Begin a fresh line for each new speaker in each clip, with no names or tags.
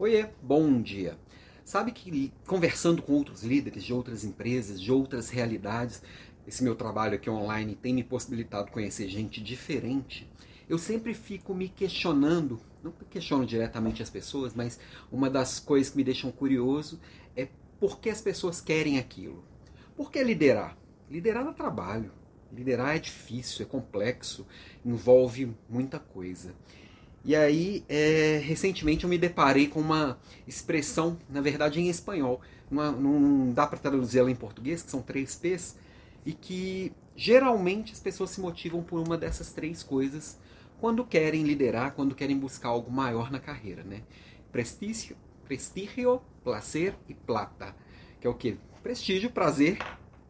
Oiê, bom dia. Sabe que conversando com outros líderes de outras empresas, de outras realidades, esse meu trabalho aqui online tem me possibilitado conhecer gente diferente. Eu sempre fico me questionando, não questiono diretamente as pessoas, mas uma das coisas que me deixam curioso é por que as pessoas querem aquilo. Por que liderar? Liderar no trabalho. Liderar é difícil, é complexo, envolve muita coisa. E aí, é, recentemente eu me deparei com uma expressão, na verdade em espanhol, uma, não dá para traduzir ela em português, que são três P's, e que geralmente as pessoas se motivam por uma dessas três coisas quando querem liderar, quando querem buscar algo maior na carreira, né? Prestígio, prestígio, placer e plata, que é o que? Prestígio, prazer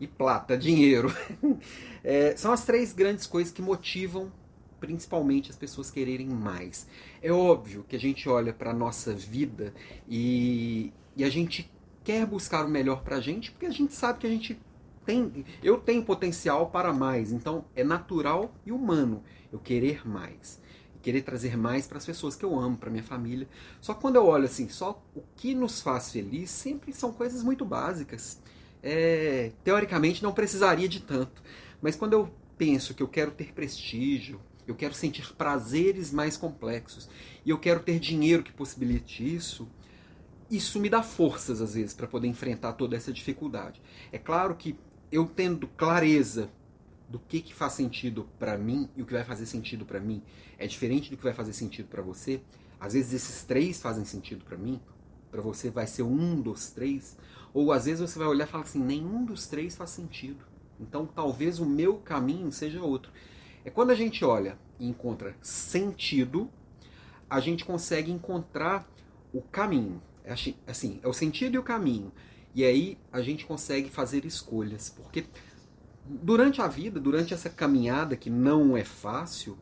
e plata, dinheiro. é, são as três grandes coisas que motivam principalmente as pessoas quererem mais. É óbvio que a gente olha para a nossa vida e, e a gente quer buscar o melhor para a gente porque a gente sabe que a gente tem, eu tenho potencial para mais, então é natural e humano eu querer mais. Querer trazer mais para as pessoas que eu amo, para minha família. Só que quando eu olho assim, só o que nos faz feliz sempre são coisas muito básicas. É, teoricamente não precisaria de tanto. Mas quando eu penso que eu quero ter prestígio, eu quero sentir prazeres mais complexos e eu quero ter dinheiro que possibilite isso, isso me dá forças às vezes para poder enfrentar toda essa dificuldade. É claro que eu tendo clareza do que, que faz sentido para mim e o que vai fazer sentido para mim é diferente do que vai fazer sentido para você. Às vezes esses três fazem sentido para mim, para você vai ser um dos três, ou às vezes você vai olhar e falar assim, nenhum dos três faz sentido. Então talvez o meu caminho seja outro. É quando a gente olha e encontra sentido, a gente consegue encontrar o caminho. É assim, é o sentido e o caminho. E aí a gente consegue fazer escolhas. Porque durante a vida, durante essa caminhada que não é fácil,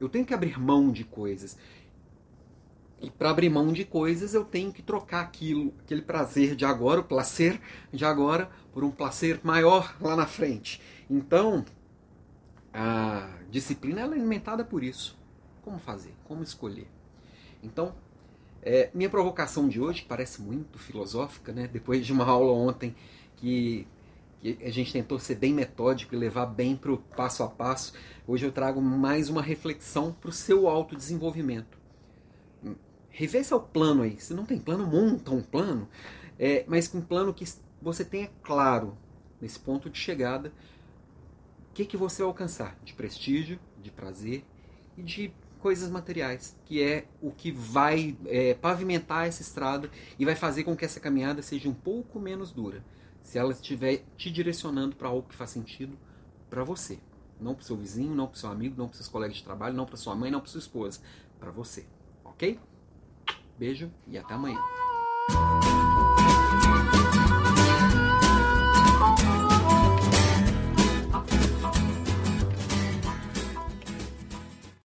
eu tenho que abrir mão de coisas. E para abrir mão de coisas, eu tenho que trocar aquilo, aquele prazer de agora, o prazer de agora, por um prazer maior lá na frente. Então, a disciplina é alimentada por isso. Como fazer? Como escolher? Então, é, minha provocação de hoje, que parece muito filosófica, né? depois de uma aula ontem que, que a gente tentou ser bem metódico e levar bem para o passo a passo, hoje eu trago mais uma reflexão para o seu autodesenvolvimento. Rever seu plano aí. Se não tem plano, monta um plano, é, mas com um plano que você tenha claro nesse ponto de chegada o que, que você alcançar de prestígio, de prazer e de coisas materiais, que é o que vai é, pavimentar essa estrada e vai fazer com que essa caminhada seja um pouco menos dura, se ela estiver te direcionando para algo que faz sentido para você. Não para seu vizinho, não para seu amigo, não para seus colegas de trabalho, não para sua mãe, não para sua esposa. Para você. Ok? Beijo e até amanhã.